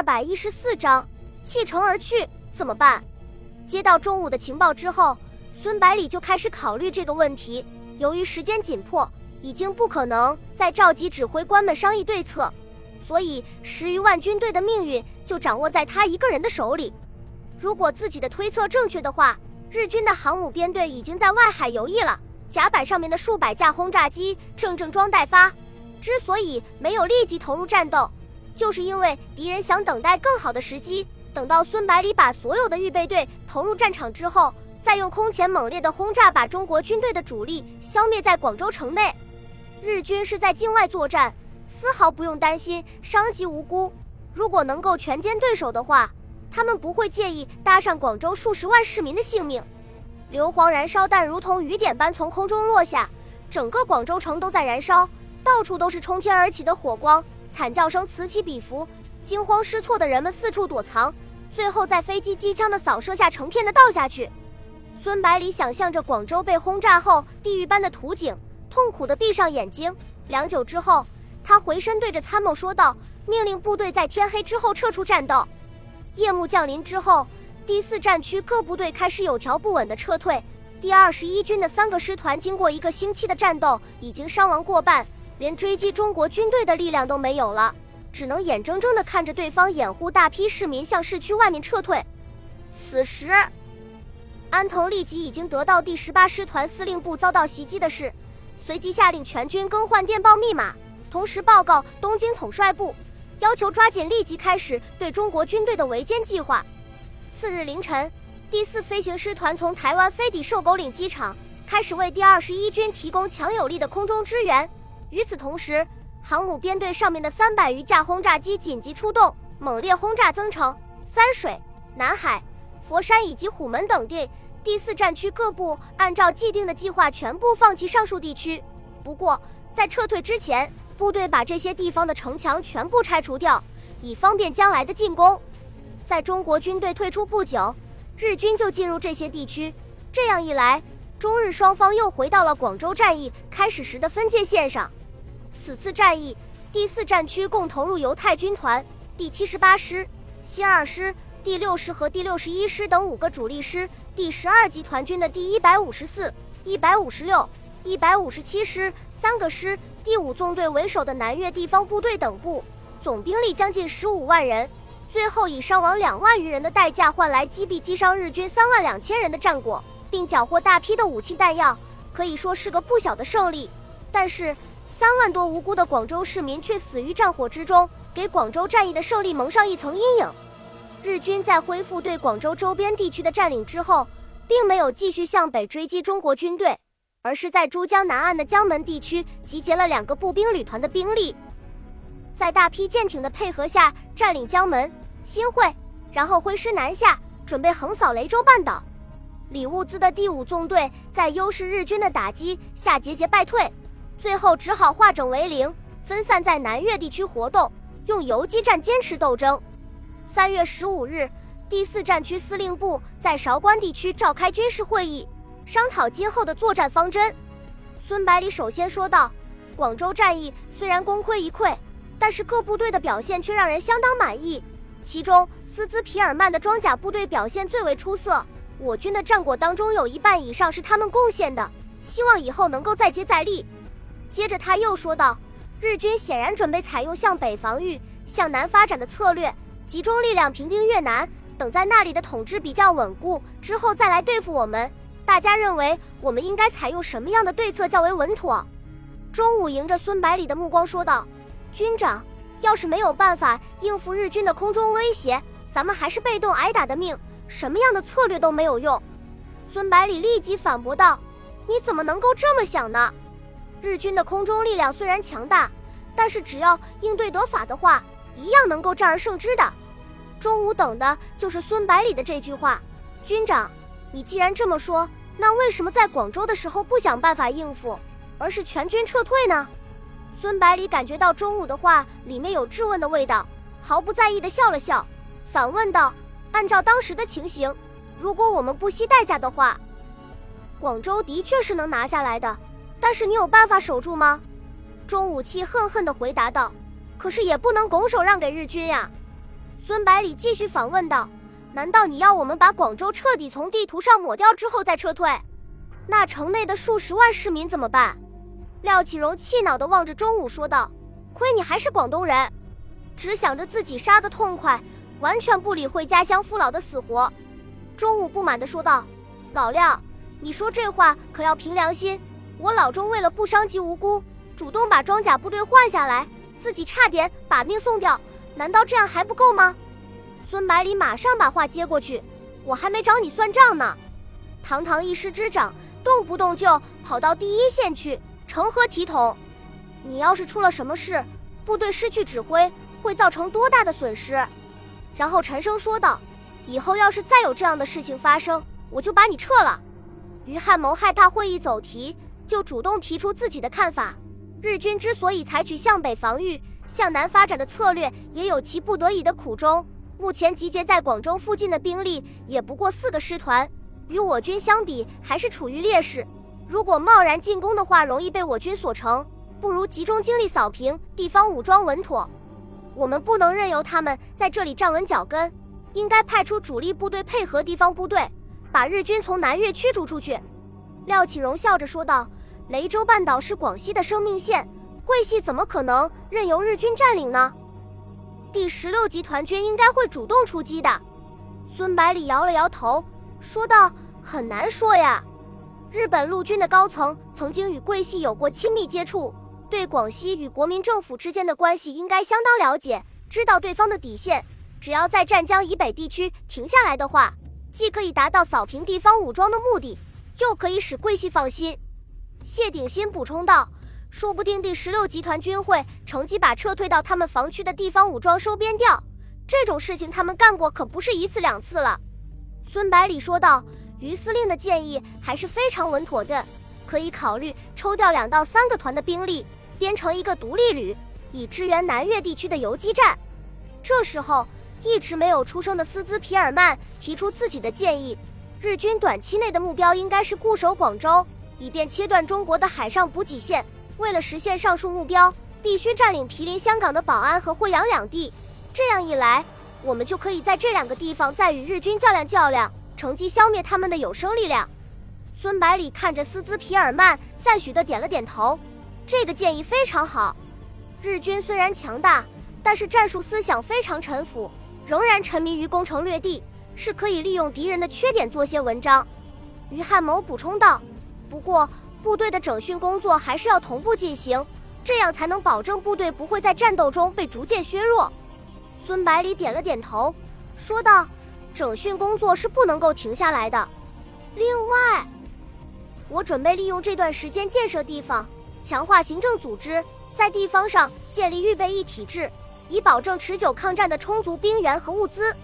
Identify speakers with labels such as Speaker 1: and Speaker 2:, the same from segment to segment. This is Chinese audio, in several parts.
Speaker 1: 二百一十四章弃城而去怎么办？接到中午的情报之后，孙百里就开始考虑这个问题。由于时间紧迫，已经不可能再召集指挥官们商议对策，所以十余万军队的命运就掌握在他一个人的手里。如果自己的推测正确的话，日军的航母编队已经在外海游弋了，甲板上面的数百架轰炸机正正装待发。之所以没有立即投入战斗，就是因为敌人想等待更好的时机。等到孙百里把所有的预备队投入战场之后，再用空前猛烈的轰炸把中国军队的主力消灭在广州城内。日军是在境外作战，丝毫不用担心伤及无辜。如果能够全歼对手的话，他们不会介意搭上广州数十万市民的性命。硫磺燃烧弹如同雨点般从空中落下，整个广州城都在燃烧，到处都是冲天而起的火光，惨叫声此起彼伏。惊慌失措的人们四处躲藏，最后在飞机机枪的扫射下成片的倒下去。孙百里想象着广州被轰炸后地狱般的图景，痛苦地闭上眼睛。良久之后，他回身对着参谋说道：“命令部队在天黑之后撤出战斗。”夜幕降临之后，第四战区各部队开始有条不紊地撤退。第二十一军的三个师团经过一个星期的战斗，已经伤亡过半，连追击中国军队的力量都没有了。只能眼睁睁地看着对方掩护大批市民向市区外面撤退。此时，安藤立即已经得到第十八师团司令部遭到袭击的事，随即下令全军更换电报密码，同时报告东京统帅部，要求抓紧立即开始对中国军队的围歼计划。次日凌晨，第四飞行师团从台湾飞抵瘦狗岭机场，开始为第二十一军提供强有力的空中支援。与此同时，航母编队上面的三百余架轰炸机紧急出动，猛烈轰炸增城、三水、南海、佛山以及虎门等地。第四战区各部按照既定的计划，全部放弃上述地区。不过，在撤退之前，部队把这些地方的城墙全部拆除掉，以方便将来的进攻。在中国军队退出不久，日军就进入这些地区。这样一来，中日双方又回到了广州战役开始时的分界线上。此次战役，第四战区共投入犹太军团、第七十八师、新二师、第六师和第六十一师等五个主力师，第十二集团军的第一百五十四、一百五十六、一百五十七师三个师，第五纵队为首的南越地方部队等部，总兵力将近十五万人。最后以伤亡两万余人的代价换来击毙击伤日军三万两千人的战果，并缴获大批的武器弹药，可以说是个不小的胜利。但是。三万多无辜的广州市民却死于战火之中，给广州战役的胜利蒙上一层阴影。日军在恢复对广州周边地区的占领之后，并没有继续向北追击中国军队，而是在珠江南岸的江门地区集结了两个步兵旅团的兵力，在大批舰艇的配合下占领江门、新会，然后挥师南下，准备横扫雷州半岛。李物资的第五纵队在优势日军的打击下节节败退。最后只好化整为零，分散在南越地区活动，用游击战坚持斗争。三月十五日，第四战区司令部在韶关地区召开军事会议，商讨今后的作战方针。孙百里首先说道：“广州战役虽然功亏一篑，但是各部队的表现却让人相当满意。其中，斯兹皮尔曼的装甲部队表现最为出色，我军的战果当中有一半以上是他们贡献的。希望以后能够再接再厉。”接着他又说道：“日军显然准备采用向北防御、向南发展的策略，集中力量平定越南，等在那里的统治比较稳固之后再来对付我们。大家认为我们应该采用什么样的对策较为稳妥？”中午迎着孙百里的目光说道：“军长，要是没有办法应付日军的空中威胁，咱们还是被动挨打的命，什么样的策略都没有用。”孙百里立即反驳道：“你怎么能够这么想呢？”日军的空中力量虽然强大，但是只要应对得法的话，一样能够战而胜之的。中午等的就是孙百里的这句话。军长，你既然这么说，那为什么在广州的时候不想办法应付，而是全军撤退呢？孙百里感觉到中午的话里面有质问的味道，毫不在意的笑了笑，反问道：“按照当时的情形，如果我们不惜代价的话，广州的确是能拿下来的。”但是你有办法守住吗？钟武气恨恨地回答道：“可是也不能拱手让给日军呀。”孙百里继续反问道：“难道你要我们把广州彻底从地图上抹掉之后再撤退？那城内的数十万市民怎么办？”廖启荣气恼地望着钟武说道：“亏你还是广东人，只想着自己杀得痛快，完全不理会家乡父老的死活。”钟武不满地说道：“老廖，你说这话可要凭良心。我老钟为了不伤及无辜，主动把装甲部队换下来，自己差点把命送掉，难道这样还不够吗？”孙百里马上把话接过去：“我还没找你算账呢，堂堂一师之长，动不动就跑到第一线去。”成何体统？你要是出了什么事，部队失去指挥，会造成多大的损失？然后沉声说道：“以后要是再有这样的事情发生，我就把你撤了。”于汉谋害怕会议走题，就主动提出自己的看法。日军之所以采取向北防御、向南发展的策略，也有其不得已的苦衷。目前集结在广州附近的兵力也不过四个师团，与我军相比，还是处于劣势。如果贸然进攻的话，容易被我军所成，不如集中精力扫平地方武装稳妥。我们不能任由他们在这里站稳脚跟，应该派出主力部队配合地方部队，把日军从南越驱逐出去。廖启荣笑着说道：“雷州半岛是广西的生命线，桂系怎么可能任由日军占领呢？第十六集团军应该会主动出击的。”孙百里摇了摇头，说道：“很难说呀。”日本陆军的高层曾经与桂系有过亲密接触，对广西与国民政府之间的关系应该相当了解，知道对方的底线。只要在湛江以北地区停下来的话，既可以达到扫平地方武装的目的，又可以使桂系放心。谢鼎新补充道：“说不定第十六集团军会乘机把撤退到他们防区的地方武装收编掉，这种事情他们干过可不是一次两次了。”孙百里说道。于司令的建议还是非常稳妥的，可以考虑抽调两到三个团的兵力，编成一个独立旅，以支援南越地区的游击战。这时候，一直没有出声的斯兹皮尔曼提出自己的建议：日军短期内的目标应该是固守广州，以便切断中国的海上补给线。为了实现上述目标，必须占领毗邻香港的宝安和惠阳两地。这样一来，我们就可以在这两个地方再与日军较量较量。乘机消灭他们的有生力量。孙百里看着斯兹皮尔曼，赞许的点了点头。这个建议非常好。日军虽然强大，但是战术思想非常陈腐，仍然沉迷于攻城略地，是可以利用敌人的缺点做些文章。于汉谋补充道：“不过，部队的整训工作还是要同步进行，这样才能保证部队不会在战斗中被逐渐削弱。”孙百里点了点头，说道。整训工作是不能够停下来的。另外，我准备利用这段时间建设地方，强化行政组织，在地方上建立预备役体制，以保证持久抗战的充足兵源和物资。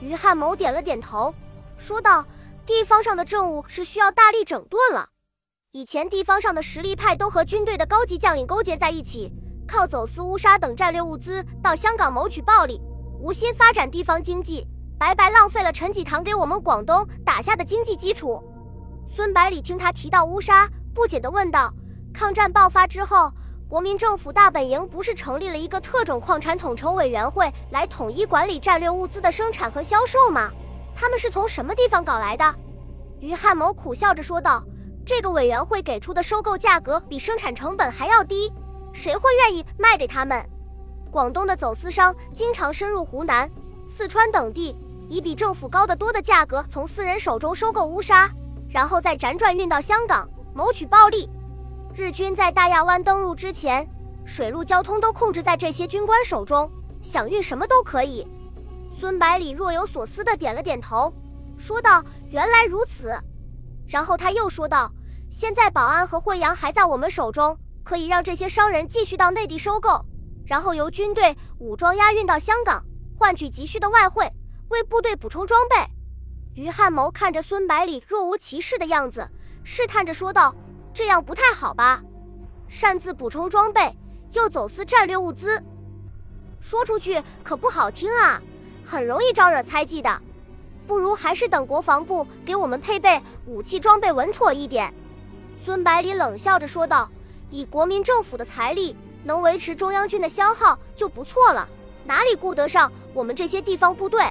Speaker 1: 于汉谋点了点头，说道：“地方上的政务是需要大力整顿了。以前地方上的实力派都和军队的高级将领勾结在一起，靠走私乌纱等战略物资到香港谋取暴利，无心发展地方经济。”白白浪费了陈济棠给我们广东打下的经济基础。孙百里听他提到乌沙，不解地问道：“抗战爆发之后，国民政府大本营不是成立了一个特种矿产统筹委员会来统一管理战略物资的生产和销售吗？他们是从什么地方搞来的？”于汉谋苦笑着说道：“这个委员会给出的收购价格比生产成本还要低，谁会愿意卖给他们？广东的走私商经常深入湖南、四川等地。”以比政府高得多的价格从私人手中收购乌沙，然后再辗转运到香港谋取暴利。日军在大亚湾登陆之前，水陆交通都控制在这些军官手中，想运什么都可以。孙百里若有所思地点了点头，说道：“原来如此。”然后他又说道：“现在保安和惠阳还在我们手中，可以让这些商人继续到内地收购，然后由军队武装押运到香港，换取急需的外汇。”为部队补充装备，于汉谋看着孙百里若无其事的样子，试探着说道：“这样不太好吧？擅自补充装备，又走私战略物资，说出去可不好听啊，很容易招惹猜忌的。不如还是等国防部给我们配备武器装备稳妥一点。”孙百里冷笑着说道：“以国民政府的财力，能维持中央军的消耗就不错了，哪里顾得上？”我们这些地方部队。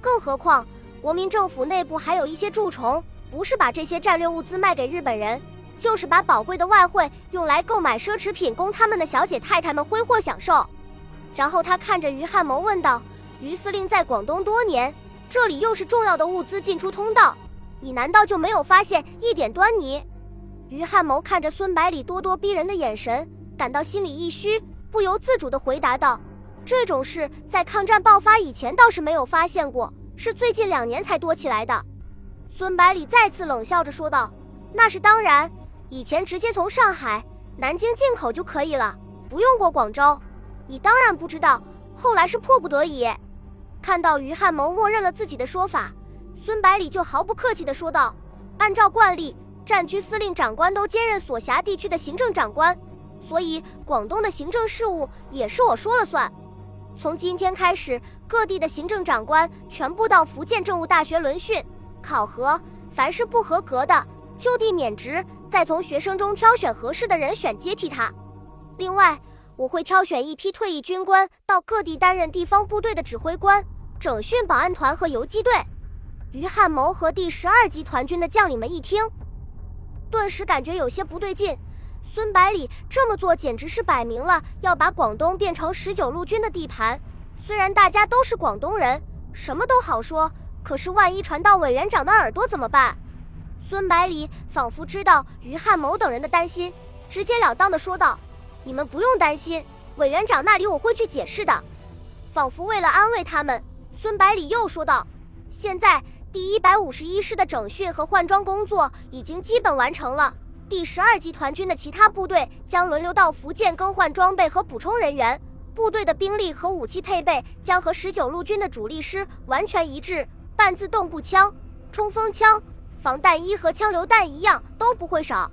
Speaker 1: 更何况，国民政府内部还有一些蛀虫，不是把这些战略物资卖给日本人，就是把宝贵的外汇用来购买奢侈品，供他们的小姐太太们挥霍享受。然后他看着于汉谋问道：“于司令在广东多年，这里又是重要的物资进出通道，你难道就没有发现一点端倪？”于汉谋看着孙百里咄咄逼人的眼神，感到心里一虚，不由自主地回答道：“这种事在抗战爆发以前倒是没有发现过，是最近两年才多起来的。”孙百里再次冷笑着说道：“那是当然，以前直接从上海、南京进口就可以了，不用过广州。”你当然不知道，后来是迫不得已。看到于汉谋默认了自己的说法，孙百里就毫不客气地说道：“按照惯例，战区司令长官都兼任所辖地区的行政长官，所以广东的行政事务也是我说了算。从今天开始，各地的行政长官全部到福建政务大学轮训考核，凡是不合格的，就地免职，再从学生中挑选合适的人选接替他。另外。”我会挑选一批退役军官到各地担任地方部队的指挥官，整训保安团和游击队。于汉谋和第十二集团军的将领们一听，顿时感觉有些不对劲。孙百里这么做，简直是摆明了要把广东变成十九路军的地盘。虽然大家都是广东人，什么都好说，可是万一传到委员长的耳朵怎么办？孙百里仿佛知道于汉谋等人的担心，直截了当的说道。你们不用担心，委员长那里我会去解释的。仿佛为了安慰他们，孙百里又说道：“现在第一百五十一师的整训和换装工作已经基本完成了，第十二集团军的其他部队将轮流到福建更换装备和补充人员，部队的兵力和武器配备将和十九路军的主力师完全一致，半自动步枪、冲锋枪、防弹衣和枪榴弹一样都不会少。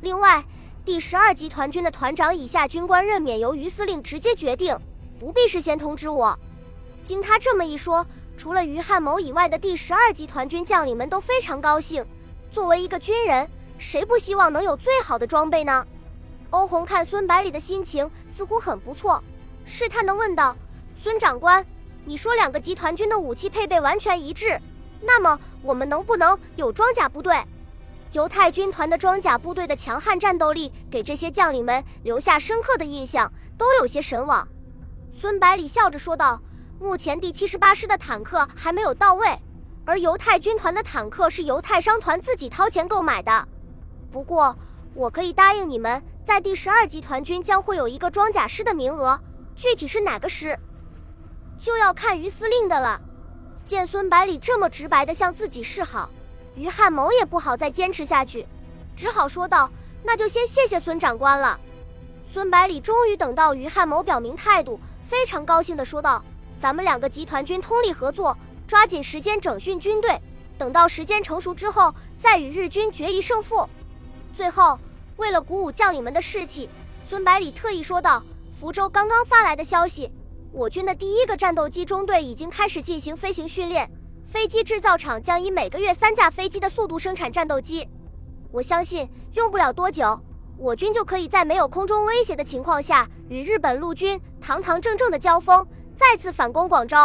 Speaker 1: 另外。”第十二集团军的团长以下军官任免由于司令直接决定，不必事先通知我。经他这么一说，除了于汉谋以外的第十二集团军将领们都非常高兴。作为一个军人，谁不希望能有最好的装备呢？欧红看孙百里的心情似乎很不错，试探地问道：“孙长官，你说两个集团军的武器配备完全一致，那么我们能不能有装甲部队？”犹太军团的装甲部队的强悍战斗力，给这些将领们留下深刻的印象，都有些神往。孙百里笑着说道：“目前第七十八师的坦克还没有到位，而犹太军团的坦克是犹太商团自己掏钱购买的。不过，我可以答应你们，在第十二集团军将会有一个装甲师的名额，具体是哪个师，就要看于司令的了。”见孙百里这么直白地向自己示好。于汉谋也不好再坚持下去，只好说道：“那就先谢谢孙长官了。”孙百里终于等到于汉谋表明态度，非常高兴地说道：“咱们两个集团军通力合作，抓紧时间整训军队，等到时间成熟之后，再与日军决一胜负。”最后，为了鼓舞将领们的士气，孙百里特意说道：“福州刚刚发来的消息，我军的第一个战斗机中队已经开始进行飞行训练。”飞机制造厂将以每个月三架飞机的速度生产战斗机，我相信用不了多久，我军就可以在没有空中威胁的情况下，与日本陆军堂堂正正的交锋，再次反攻广州。